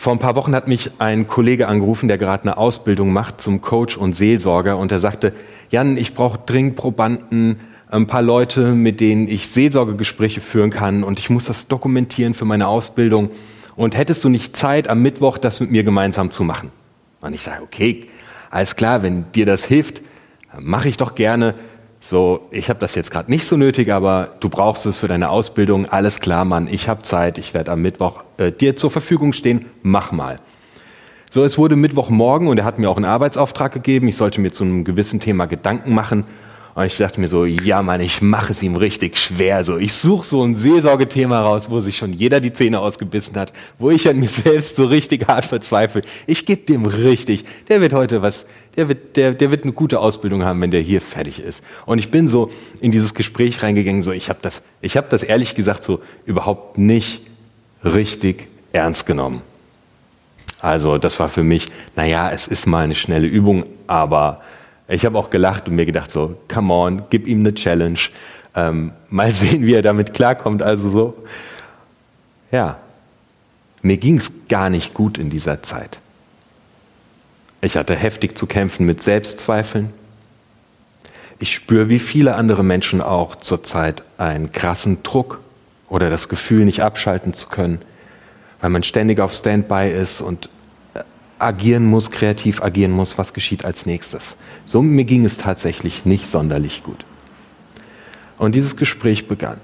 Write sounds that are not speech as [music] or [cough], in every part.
Vor ein paar Wochen hat mich ein Kollege angerufen, der gerade eine Ausbildung macht zum Coach und Seelsorger und er sagte, Jan, ich brauche dringend Probanden, ein paar Leute, mit denen ich Seelsorgegespräche führen kann und ich muss das dokumentieren für meine Ausbildung. Und hättest du nicht Zeit, am Mittwoch das mit mir gemeinsam zu machen? Und ich sage, okay, alles klar, wenn dir das hilft, mache ich doch gerne. So, ich habe das jetzt gerade nicht so nötig, aber du brauchst es für deine Ausbildung. Alles klar, Mann, ich habe Zeit, ich werde am Mittwoch äh, dir zur Verfügung stehen. Mach mal. So, es wurde Mittwochmorgen und er hat mir auch einen Arbeitsauftrag gegeben. Ich sollte mir zu einem gewissen Thema Gedanken machen. Und ich dachte mir so, ja Mann, ich mache es ihm richtig schwer. So, ich suche so ein Seelsorgethema raus, wo sich schon jeder die Zähne ausgebissen hat, wo ich an mir [laughs] selbst so richtig hart verzweifle. Ich gebe dem richtig. Der wird heute was, der wird, der, der wird eine gute Ausbildung haben, wenn der hier fertig ist. Und ich bin so in dieses Gespräch reingegangen, so ich habe das, ich habe das ehrlich gesagt so überhaupt nicht richtig ernst genommen. Also das war für mich, naja, es ist mal eine schnelle Übung, aber ich habe auch gelacht und mir gedacht so, come on, gib ihm eine Challenge. Ähm, mal [laughs] sehen, wie er damit klarkommt. Also so, ja, mir ging es gar nicht gut in dieser Zeit. Ich hatte heftig zu kämpfen mit Selbstzweifeln. Ich spüre wie viele andere Menschen auch zurzeit einen krassen Druck oder das Gefühl, nicht abschalten zu können, weil man ständig auf Standby ist und agieren muss, kreativ agieren muss, was geschieht als nächstes. So mir ging es tatsächlich nicht sonderlich gut. Und dieses Gespräch begann.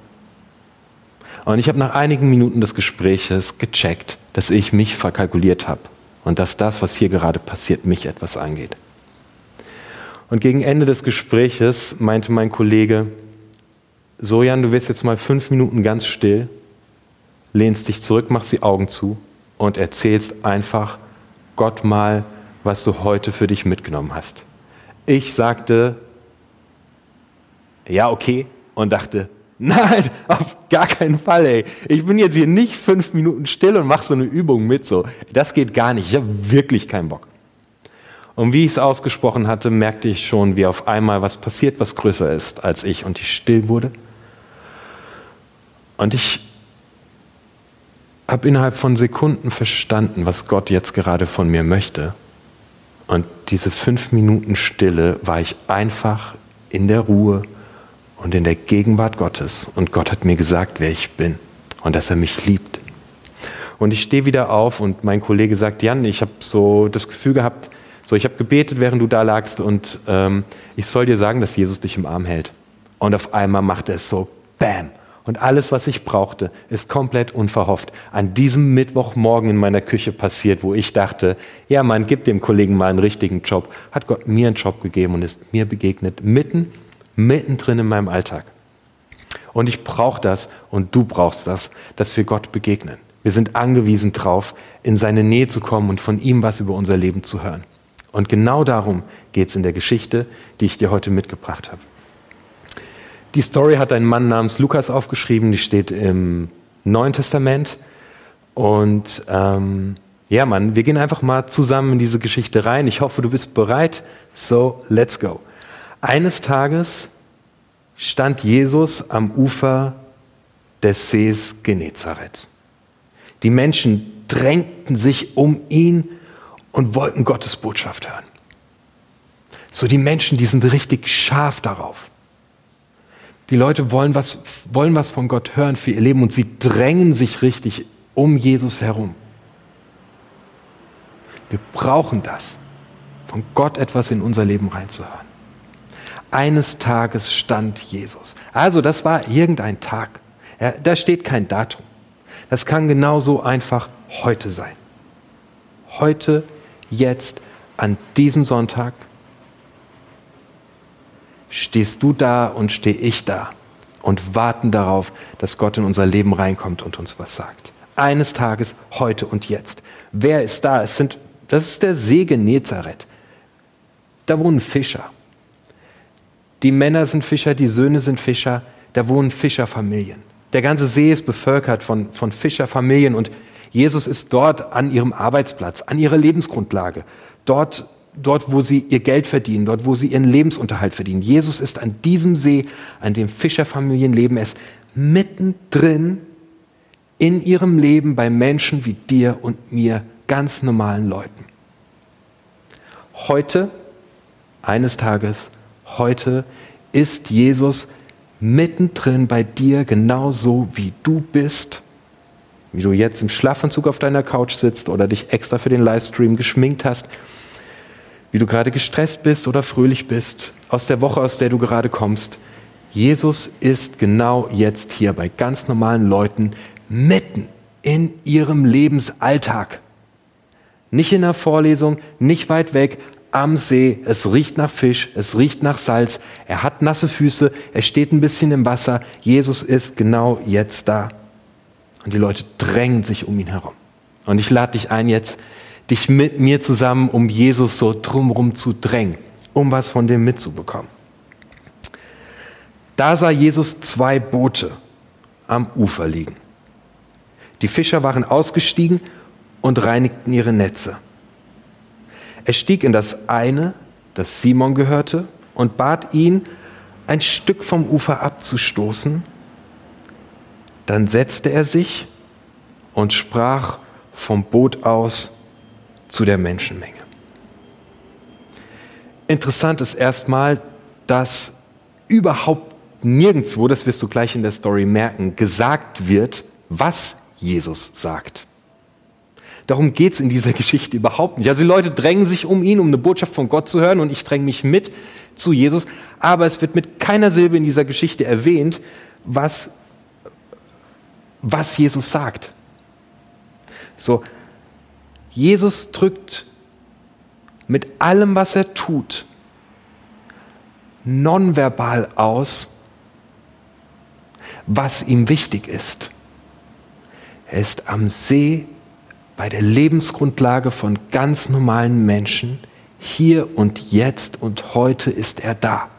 Und ich habe nach einigen Minuten des Gespräches gecheckt, dass ich mich verkalkuliert habe und dass das, was hier gerade passiert, mich etwas angeht. Und gegen Ende des Gespräches meinte mein Kollege, so Jan, du wirst jetzt mal fünf Minuten ganz still, lehnst dich zurück, machst die Augen zu und erzählst einfach, Gott mal, was du heute für dich mitgenommen hast. Ich sagte, ja, okay, und dachte, nein, [laughs] auf gar keinen Fall, ey. Ich bin jetzt hier nicht fünf Minuten still und mache so eine Übung mit, so. Das geht gar nicht. Ich habe wirklich keinen Bock. Und wie ich es ausgesprochen hatte, merkte ich schon, wie auf einmal was passiert, was größer ist als ich und ich still wurde. Und ich habe innerhalb von Sekunden verstanden, was Gott jetzt gerade von mir möchte. Und diese fünf Minuten Stille war ich einfach in der Ruhe und in der Gegenwart Gottes. Und Gott hat mir gesagt, wer ich bin und dass er mich liebt. Und ich stehe wieder auf und mein Kollege sagt, Jan, ich habe so das Gefühl gehabt, so ich habe gebetet, während du da lagst und ähm, ich soll dir sagen, dass Jesus dich im Arm hält. Und auf einmal macht er es so, bam. Und alles, was ich brauchte, ist komplett unverhofft an diesem Mittwochmorgen in meiner Küche passiert, wo ich dachte, ja, man gibt dem Kollegen mal einen richtigen Job. Hat Gott mir einen Job gegeben und ist mir begegnet, mitten, mittendrin in meinem Alltag. Und ich brauche das und du brauchst das, dass wir Gott begegnen. Wir sind angewiesen darauf, in seine Nähe zu kommen und von ihm was über unser Leben zu hören. Und genau darum geht es in der Geschichte, die ich dir heute mitgebracht habe. Die Story hat ein Mann namens Lukas aufgeschrieben, die steht im Neuen Testament. Und ähm, ja, Mann, wir gehen einfach mal zusammen in diese Geschichte rein. Ich hoffe, du bist bereit. So, let's go. Eines Tages stand Jesus am Ufer des Sees Genezareth. Die Menschen drängten sich um ihn und wollten Gottes Botschaft hören. So die Menschen, die sind richtig scharf darauf. Die Leute wollen was, wollen was von Gott hören für ihr Leben und sie drängen sich richtig um Jesus herum. Wir brauchen das, von Gott etwas in unser Leben reinzuhören. Eines Tages stand Jesus. Also das war irgendein Tag. Ja, da steht kein Datum. Das kann genauso einfach heute sein. Heute, jetzt, an diesem Sonntag stehst du da und stehe ich da und warten darauf, dass Gott in unser Leben reinkommt und uns was sagt. Eines Tages, heute und jetzt. Wer ist da? Es sind, das ist der See Genezareth. Da wohnen Fischer. Die Männer sind Fischer, die Söhne sind Fischer, da wohnen Fischerfamilien. Der ganze See ist bevölkert von, von Fischerfamilien und Jesus ist dort an ihrem Arbeitsplatz, an ihrer Lebensgrundlage. Dort dort, wo sie ihr Geld verdienen, dort, wo sie ihren Lebensunterhalt verdienen. Jesus ist an diesem See, an dem Fischerfamilien leben, es mittendrin in ihrem Leben bei Menschen wie dir und mir ganz normalen Leuten. Heute, eines Tages, heute ist Jesus mittendrin bei dir genauso wie du bist, wie du jetzt im Schlafanzug auf deiner Couch sitzt oder dich extra für den Livestream geschminkt hast, wie du gerade gestresst bist oder fröhlich bist, aus der Woche, aus der du gerade kommst. Jesus ist genau jetzt hier bei ganz normalen Leuten mitten in ihrem Lebensalltag. Nicht in der Vorlesung, nicht weit weg, am See, es riecht nach Fisch, es riecht nach Salz, er hat nasse Füße, er steht ein bisschen im Wasser, Jesus ist genau jetzt da. Und die Leute drängen sich um ihn herum. Und ich lade dich ein, jetzt dich mit mir zusammen um Jesus so drumherum zu drängen, um was von dem mitzubekommen. Da sah Jesus zwei Boote am Ufer liegen. Die Fischer waren ausgestiegen und reinigten ihre Netze. Er stieg in das eine, das Simon gehörte, und bat ihn, ein Stück vom Ufer abzustoßen. Dann setzte er sich und sprach vom Boot aus zu der Menschenmenge. Interessant ist erstmal, dass überhaupt nirgendwo, das wirst du gleich in der Story merken, gesagt wird, was Jesus sagt. Darum geht es in dieser [laughs] Geschichte überhaupt nicht. Also die Leute drängen sich um ihn, um eine Botschaft von Gott zu hören und ich dränge mich mit zu Jesus, aber es wird mit keiner Silbe in dieser Geschichte erwähnt, was, was Jesus sagt. So, Jesus drückt mit allem, was er tut, nonverbal aus, was ihm wichtig ist. Er ist am See bei der Lebensgrundlage von ganz normalen Menschen. Hier und jetzt und heute ist er da.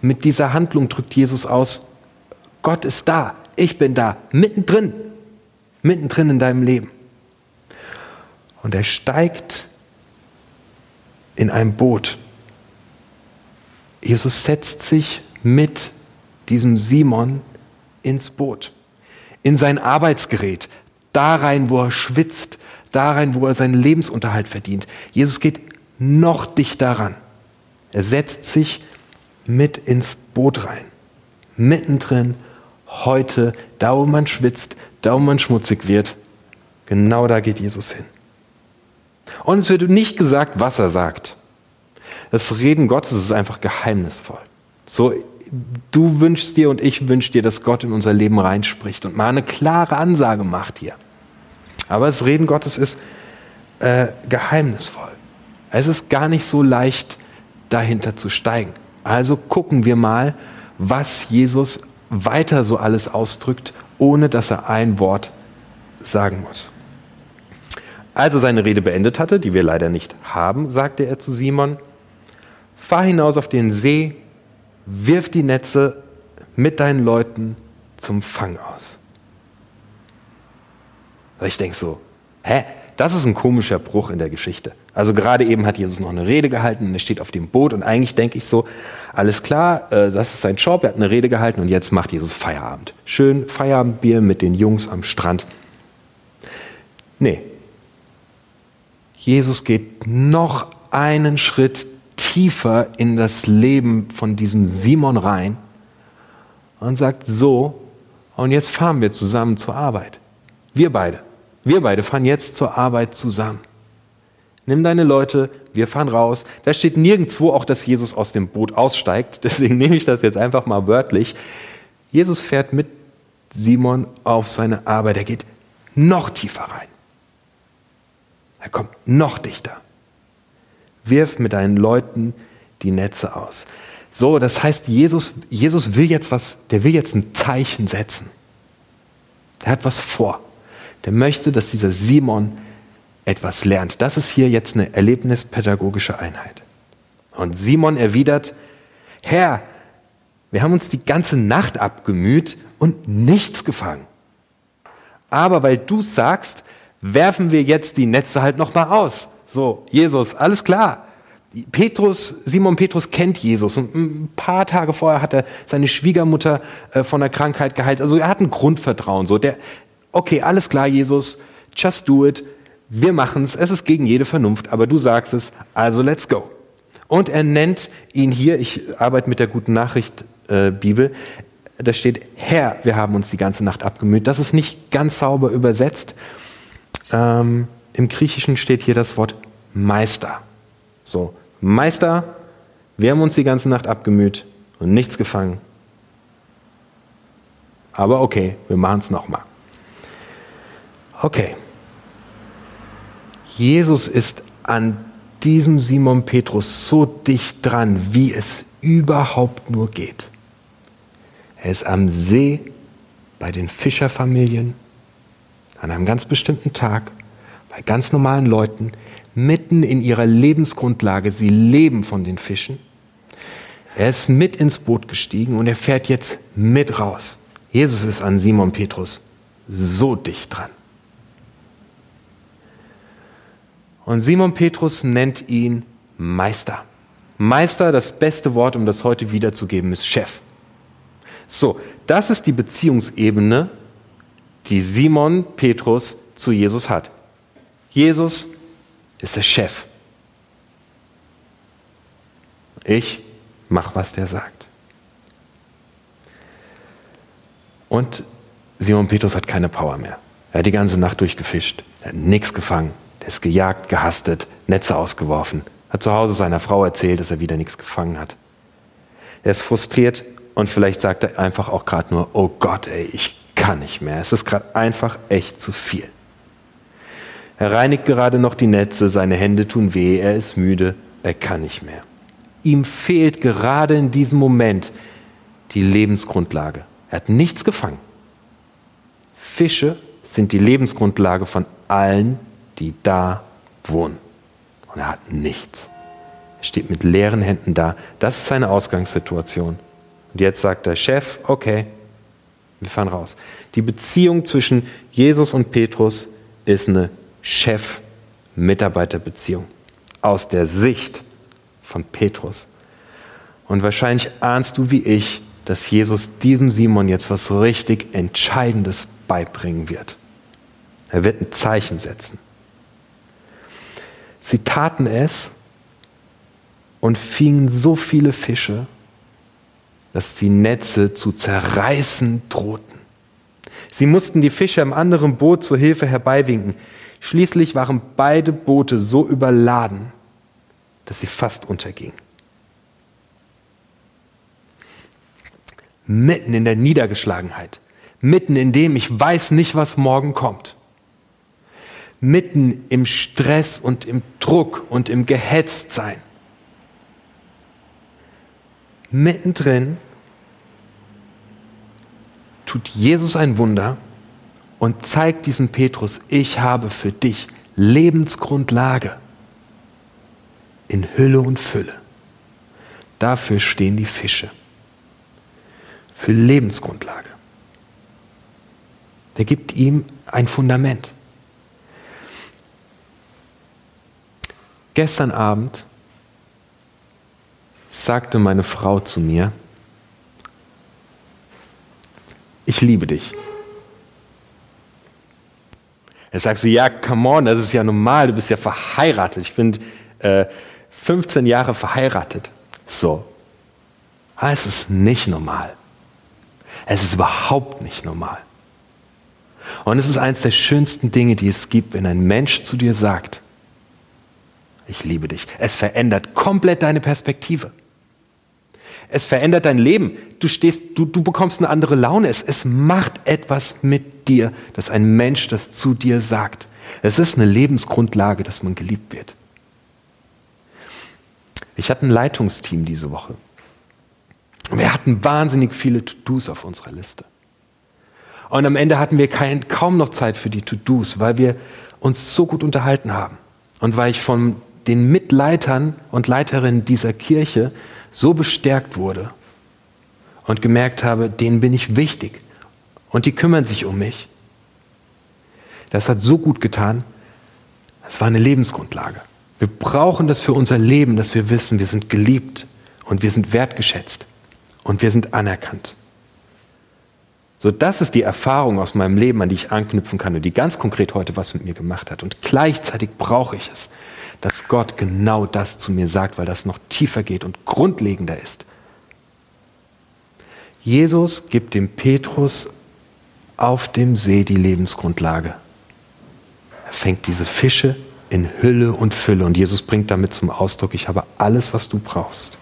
Mit dieser Handlung drückt Jesus aus, Gott ist da, ich bin da, mittendrin, mittendrin in deinem Leben. Und er steigt in ein Boot. Jesus setzt sich mit diesem Simon ins Boot, in sein Arbeitsgerät, da rein, wo er schwitzt, da rein, wo er seinen Lebensunterhalt verdient. Jesus geht noch dichter ran. Er setzt sich mit ins Boot rein. Mittendrin, heute, da wo man schwitzt, da wo man schmutzig wird, genau da geht Jesus hin. Und es wird nicht gesagt, was er sagt. Das Reden Gottes ist einfach geheimnisvoll. So du wünschst dir und ich wünsche dir, dass Gott in unser Leben reinspricht und mal eine klare Ansage macht hier. Aber das Reden Gottes ist äh, geheimnisvoll. Es ist gar nicht so leicht, dahinter zu steigen. Also gucken wir mal, was Jesus weiter so alles ausdrückt, ohne dass er ein Wort sagen muss. Als er seine Rede beendet hatte, die wir leider nicht haben, sagte er zu Simon, fahr hinaus auf den See wirf die Netze mit deinen Leuten zum Fang aus. Ich denke so, hä? Das ist ein komischer Bruch in der Geschichte. Also gerade eben hat Jesus noch eine Rede gehalten und er steht auf dem Boot und eigentlich denke ich so, alles klar, äh, das ist sein Job, er hat eine Rede gehalten und jetzt macht Jesus Feierabend. Schön Feierabendbier mit den Jungs am Strand. Nee. Jesus geht noch einen Schritt tiefer in das Leben von diesem Simon rein und sagt so, und jetzt fahren wir zusammen zur Arbeit. Wir beide. Wir beide fahren jetzt zur Arbeit zusammen. Nimm deine Leute, wir fahren raus. Da steht nirgendwo auch, dass Jesus aus dem Boot aussteigt. [laughs] Deswegen nehme ich das jetzt einfach mal wörtlich. Jesus fährt mit Simon auf seine Arbeit. Er geht noch tiefer rein. Er kommt noch dichter wirf mit deinen Leuten die Netze aus. So, das heißt, Jesus, Jesus will jetzt was, der will jetzt ein Zeichen setzen. Der hat was vor. Der möchte, dass dieser Simon etwas lernt. Das ist hier jetzt eine erlebnispädagogische Einheit. Und Simon erwidert, Herr, wir haben uns die ganze Nacht abgemüht und nichts gefangen. Aber weil du sagst, werfen wir jetzt die Netze halt nochmal aus. So, Jesus, alles klar. Petrus, Simon Petrus kennt Jesus und ein paar Tage vorher hat er seine Schwiegermutter äh, von der Krankheit geheilt. Also er hat ein Grundvertrauen. So, der, okay, alles klar, Jesus, just do it. wir machen es, es ist gegen jede Vernunft, aber du sagst es, also let's go. Und er nennt ihn hier, ich arbeite mit der guten Nachricht äh, Bibel, da steht Herr, wir haben uns die ganze Nacht abgemüht. Das ist nicht ganz sauber übersetzt. Ähm, Im Griechischen steht hier das Wort Meister. So, Meister, wir haben uns die ganze Nacht abgemüht und nichts gefangen. Aber okay, wir machen es nochmal. Okay. Jesus ist an diesem Simon Petrus so dicht dran, wie es überhaupt nur geht. Er ist am See bei den Fischerfamilien an einem ganz bestimmten Tag, bei ganz normalen Leuten, mitten in ihrer Lebensgrundlage. Sie leben von den Fischen. Er ist mit ins Boot gestiegen und er fährt jetzt mit raus. Jesus ist an Simon Petrus so dicht dran. Und Simon Petrus nennt ihn Meister. Meister, das beste Wort, um das heute wiederzugeben, ist Chef. So, das ist die Beziehungsebene, die Simon Petrus zu Jesus hat. Jesus ist der Chef. Ich mache, was der sagt. Und Simon Petrus hat keine Power mehr. Er hat die ganze Nacht durchgefischt. Er hat nichts gefangen. Der ist gejagt, gehastet, Netze ausgeworfen. Hat zu Hause seiner Frau erzählt, dass er wieder nichts gefangen hat. Er ist frustriert und vielleicht sagt er einfach auch gerade nur, oh Gott, ey, ich kann nicht mehr. Es ist gerade einfach echt zu viel. Er reinigt gerade noch die Netze, seine Hände tun weh, er ist müde, er kann nicht mehr. Ihm fehlt gerade in diesem Moment die Lebensgrundlage. Er hat nichts gefangen. Fische sind die Lebensgrundlage von allen, die da wohnen. Und er hat nichts. Er steht mit leeren Händen da. Das ist seine Ausgangssituation. Und jetzt sagt der Chef, okay, wir fahren raus. Die Beziehung zwischen Jesus und Petrus ist eine Chef-Mitarbeiter-Beziehung aus der Sicht von Petrus. Und wahrscheinlich ahnst du wie ich, dass Jesus diesem Simon jetzt was richtig Entscheidendes beibringen wird. Er wird ein Zeichen setzen. Sie taten es und fingen so viele Fische, dass die Netze zu zerreißen drohten. Sie mussten die Fischer im anderen Boot zur Hilfe herbeiwinken. Schließlich waren beide Boote so überladen, dass sie fast untergingen. Mitten in der Niedergeschlagenheit, mitten in dem ich weiß nicht, was morgen kommt, mitten im Stress und im Druck und im Gehetztsein, mittendrin tut Jesus ein Wunder und zeigt diesen Petrus, ich habe für dich Lebensgrundlage in Hülle und Fülle. Dafür stehen die Fische. Für Lebensgrundlage. Der gibt ihm ein Fundament. Gestern Abend sagte meine Frau zu mir, ich liebe dich. Er sagt so, ja, come on, das ist ja normal, du bist ja verheiratet. Ich bin äh, 15 Jahre verheiratet. So. Aber es ist nicht normal. Es ist überhaupt nicht normal. Und es ist eines der schönsten Dinge, die es gibt, wenn ein Mensch zu dir sagt, ich liebe dich. Es verändert komplett deine Perspektive. Es verändert dein Leben. Du stehst, du, du bekommst eine andere Laune. Es, es macht etwas mit dir, dass ein Mensch das zu dir sagt. Es ist eine Lebensgrundlage, dass man geliebt wird. Ich hatte ein Leitungsteam diese Woche. Wir hatten wahnsinnig viele To-Dos auf unserer Liste. Und am Ende hatten wir kein, kaum noch Zeit für die To-Dos, weil wir uns so gut unterhalten haben. Und weil ich von den Mitleitern und Leiterinnen dieser Kirche so bestärkt wurde und gemerkt habe, denen bin ich wichtig und die kümmern sich um mich. Das hat so gut getan. Das war eine Lebensgrundlage. Wir brauchen das für unser Leben, dass wir wissen, wir sind geliebt und wir sind wertgeschätzt und wir sind anerkannt. So, das ist die Erfahrung aus meinem Leben, an die ich anknüpfen kann und die ganz konkret heute was mit mir gemacht hat. Und gleichzeitig brauche ich es, dass Gott genau das zu mir sagt, weil das noch tiefer geht und grundlegender ist. Jesus gibt dem Petrus auf dem See die Lebensgrundlage. Er fängt diese Fische in Hülle und Fülle und Jesus bringt damit zum Ausdruck, ich habe alles, was du brauchst.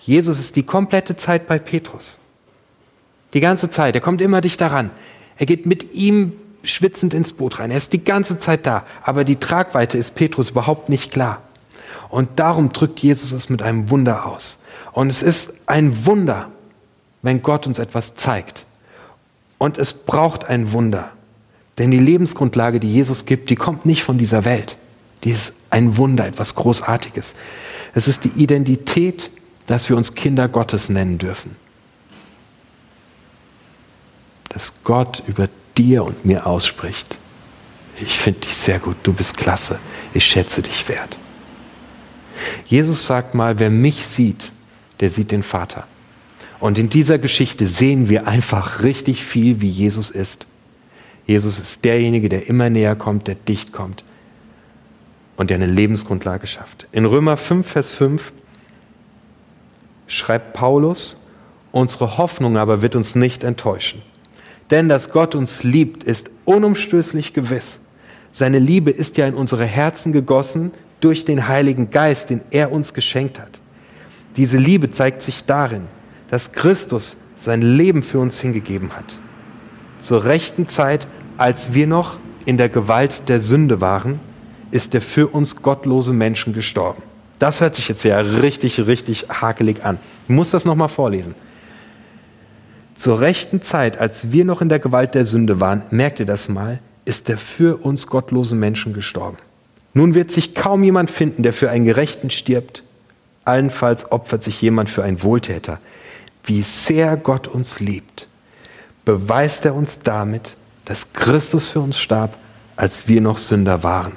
Jesus ist die komplette Zeit bei Petrus. Die ganze Zeit. Er kommt immer dichter ran. Er geht mit ihm schwitzend ins Boot rein. Er ist die ganze Zeit da. Aber die Tragweite ist Petrus überhaupt nicht klar. Und darum drückt Jesus es mit einem Wunder aus. Und es ist ein Wunder, wenn Gott uns etwas zeigt. Und es braucht ein Wunder. Denn die Lebensgrundlage, die Jesus gibt, die kommt nicht von dieser Welt. Die ist ein Wunder, etwas Großartiges. Es ist die Identität, dass wir uns Kinder Gottes nennen dürfen dass Gott über dir und mir ausspricht. Ich finde dich sehr gut, du bist klasse, ich schätze dich wert. Jesus sagt mal, wer mich sieht, der sieht den Vater. Und in dieser Geschichte sehen wir einfach richtig viel, wie Jesus ist. Jesus ist derjenige, der immer näher kommt, der dicht kommt und der eine Lebensgrundlage schafft. In Römer 5, Vers 5 schreibt Paulus, unsere Hoffnung aber wird uns nicht enttäuschen. Denn dass Gott uns liebt, ist unumstößlich gewiss. Seine Liebe ist ja in unsere Herzen gegossen durch den Heiligen Geist, den er uns geschenkt hat. Diese Liebe zeigt sich darin, dass Christus sein Leben für uns hingegeben hat. Zur rechten Zeit, als wir noch in der Gewalt der Sünde waren, ist er für uns gottlose Menschen gestorben. Das hört sich jetzt ja richtig, richtig hakelig an. Ich muss das nochmal vorlesen. Zur rechten Zeit, als wir noch in der Gewalt der Sünde waren, merkt ihr das mal, ist der für uns gottlose Menschen gestorben. Nun wird sich kaum jemand finden, der für einen Gerechten stirbt. Allenfalls opfert sich jemand für einen Wohltäter. Wie sehr Gott uns liebt, beweist er uns damit, dass Christus für uns starb, als wir noch Sünder waren.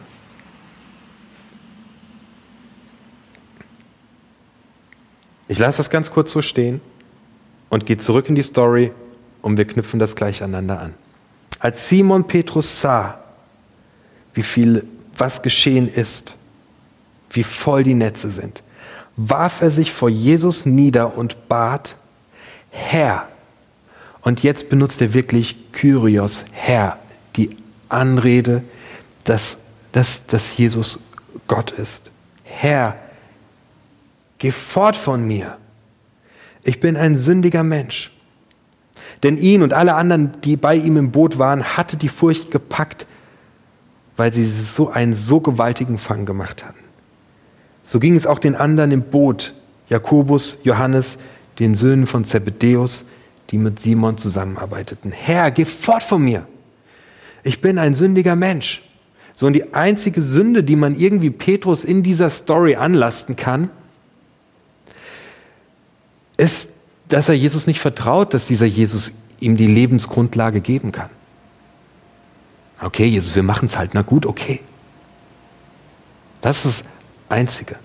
Ich lasse das ganz kurz so stehen und geht zurück in die Story und wir knüpfen das gleich aneinander an. Als Simon Petrus sah, wie viel, was geschehen ist, wie voll die Netze sind, warf er sich vor Jesus nieder und bat, Herr. Und jetzt benutzt er wirklich Kyrios, Herr, die Anrede, dass, dass, dass Jesus Gott ist. Herr, geh fort von mir ich bin ein sündiger Mensch. Denn ihn und alle anderen, die bei ihm im Boot waren, hatte die Furcht gepackt, weil sie so einen so gewaltigen Fang gemacht hatten. So ging es auch den anderen im Boot, Jakobus, Johannes, den Söhnen von Zebedäus, die mit Simon zusammenarbeiteten. Herr, geh fort von mir. Ich bin ein sündiger Mensch. So und die einzige Sünde, die man irgendwie Petrus in dieser Story anlasten kann, ist, dass er Jesus nicht vertraut, dass dieser Jesus ihm die Lebensgrundlage geben kann. Okay, Jesus, wir machen es halt. Na gut, okay. Das ist das Einzige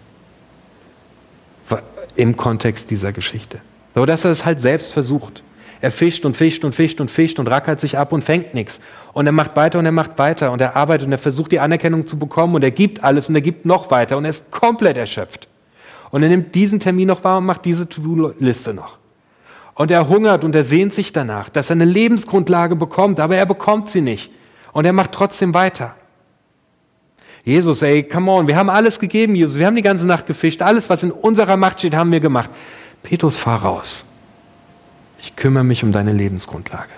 im Kontext dieser Geschichte. Aber dass er es halt selbst versucht. Er fischt und fischt und fischt und fischt und rackert sich ab und fängt nichts. Und er macht weiter und er macht weiter und er arbeitet und er versucht die Anerkennung zu bekommen und er gibt alles und er gibt noch weiter und er ist komplett erschöpft. Und er nimmt diesen Termin noch wahr und macht diese To-Do-Liste noch. Und er hungert und er sehnt sich danach, dass er eine Lebensgrundlage bekommt, aber er bekommt sie nicht. Und er macht trotzdem weiter. Jesus, ey, come on, wir haben alles gegeben, Jesus. Wir haben die ganze Nacht gefischt. Alles, was in unserer Macht steht, haben wir gemacht. Petrus, fahr raus. Ich kümmere mich um deine Lebensgrundlage.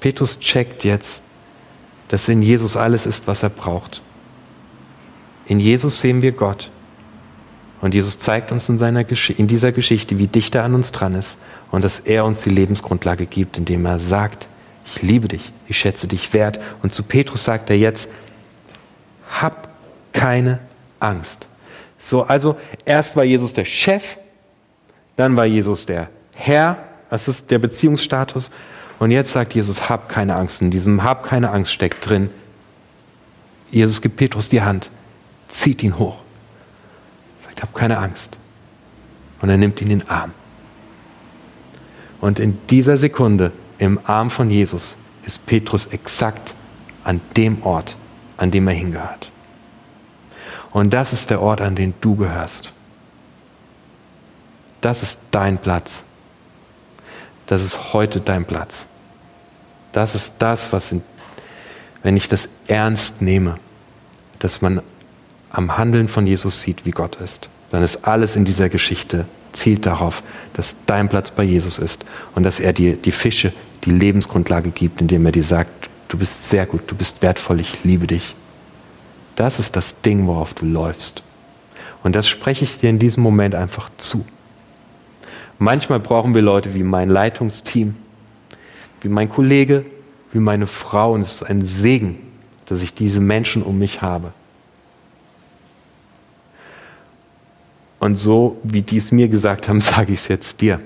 Petrus checkt jetzt, dass in Jesus alles ist, was er braucht. In Jesus sehen wir Gott. Und Jesus zeigt uns in, seiner in dieser Geschichte, wie dicht er an uns dran ist und dass er uns die Lebensgrundlage gibt, indem er sagt, ich liebe dich, ich schätze dich wert. Und zu Petrus sagt er jetzt, hab keine Angst. So, also erst war Jesus der Chef, dann war Jesus der Herr, das ist der Beziehungsstatus. Und jetzt sagt Jesus, hab keine Angst. In diesem hab keine Angst steckt drin. Jesus gibt Petrus die Hand zieht ihn hoch. Sagt, hab keine Angst. Und er nimmt ihn in den Arm. Und in dieser Sekunde im Arm von Jesus ist Petrus exakt an dem Ort, an dem er hingehört. Und das ist der Ort, an den du gehörst. Das ist dein Platz. Das ist heute dein Platz. Das ist das, was, in, wenn ich das ernst nehme, dass man am Handeln von Jesus sieht, wie Gott ist, dann ist alles in dieser Geschichte zielt darauf, dass dein Platz bei Jesus ist und dass er dir die Fische, die Lebensgrundlage gibt, indem er dir sagt, du bist sehr gut, du bist wertvoll, ich liebe dich. Das ist das Ding, worauf du läufst. Und das spreche ich dir in diesem Moment einfach zu. Manchmal brauchen wir Leute wie mein Leitungsteam, wie mein Kollege, wie meine Frau. Und es ist ein Segen, dass ich diese Menschen um mich habe. Und so, wie die es mir gesagt haben, [laughs] sage ich es jetzt dir.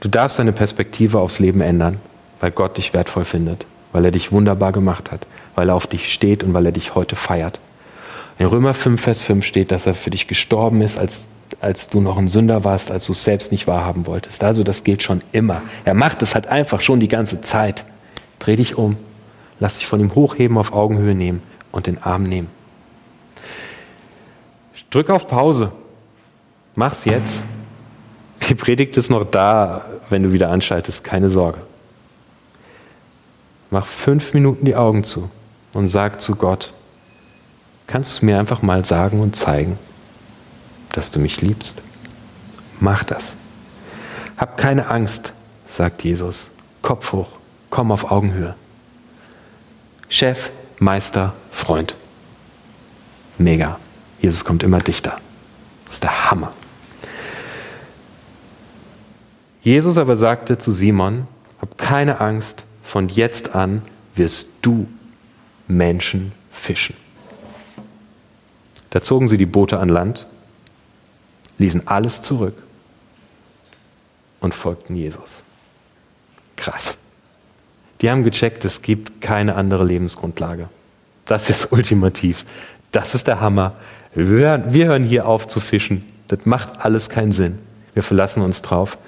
Du darfst deine Perspektive aufs Leben ändern, weil Gott dich wertvoll findet, weil er dich wunderbar gemacht hat, weil er auf dich steht und weil er dich heute feiert. In Römer 5, Vers 5 steht, dass er für dich gestorben ist, als, als du noch ein Sünder warst, als du es selbst nicht wahrhaben wolltest. Also das gilt schon immer. Er macht es halt einfach schon die ganze Zeit. Dreh dich um, lass dich von ihm hochheben, auf Augenhöhe nehmen und den Arm nehmen. Drück auf Pause. Mach's jetzt. Die Predigt ist noch da, wenn du wieder anschaltest, keine Sorge. Mach fünf Minuten die Augen zu und sag zu Gott, kannst du mir einfach mal sagen und zeigen, dass du mich liebst? Mach das. Hab keine Angst, sagt Jesus. Kopf hoch, komm auf Augenhöhe. Chef, Meister, Freund. Mega. Jesus kommt immer dichter. Das ist der Hammer. Jesus aber sagte zu Simon, hab keine Angst, von jetzt an wirst du Menschen fischen. Da zogen sie die Boote an Land, ließen alles zurück und folgten Jesus. Krass. Die haben gecheckt, es gibt keine andere Lebensgrundlage. Das ist [laughs] ultimativ. Das ist der Hammer. Wir, wir hören hier auf zu fischen. Das macht alles keinen Sinn. Wir verlassen uns drauf,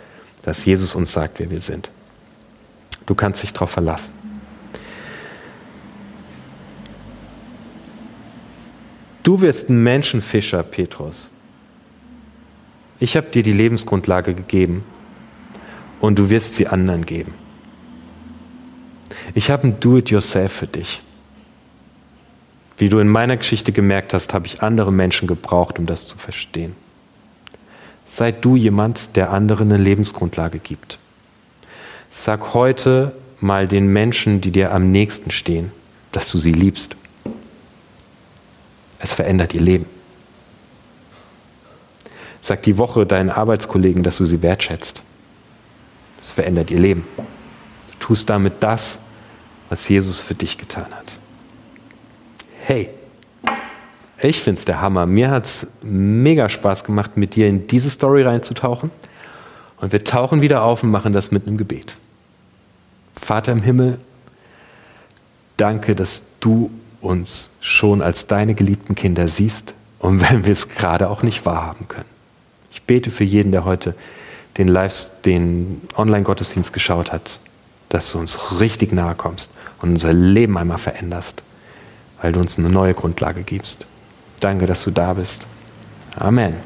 dass Jesus uns sagt, wer wir sind. Du kannst dich darauf verlassen. Du wirst ein Menschenfischer, Petrus. Ich habe dir die Lebensgrundlage gegeben und du wirst sie anderen geben. Ich habe ein Do-it-yourself für dich. Wie du in meiner Geschichte gemerkt hast, habe ich andere Menschen gebraucht, um das zu verstehen. Sei du jemand, der anderen eine Lebensgrundlage gibt. Sag heute mal den Menschen, die dir am nächsten stehen, dass du sie liebst. Es verändert ihr Leben. Sag die Woche deinen Arbeitskollegen, dass du sie wertschätzt. Es verändert ihr Leben. Du tust damit das, was Jesus für dich getan hat. Hey, ich finde es der Hammer. Mir hat es mega Spaß gemacht, mit dir in diese Story reinzutauchen. Und wir tauchen wieder auf und machen das mit einem Gebet. Vater im Himmel, danke, dass du uns schon als deine geliebten Kinder siehst und [laughs] wenn wir es gerade auch nicht wahrhaben können. Ich bete für jeden, der heute den den Online-Gottesdienst geschaut hat, dass du uns richtig nahe kommst und unser Leben einmal veränderst, weil du uns eine neue Grundlage gibst. Danke, dass du da bist. Amen.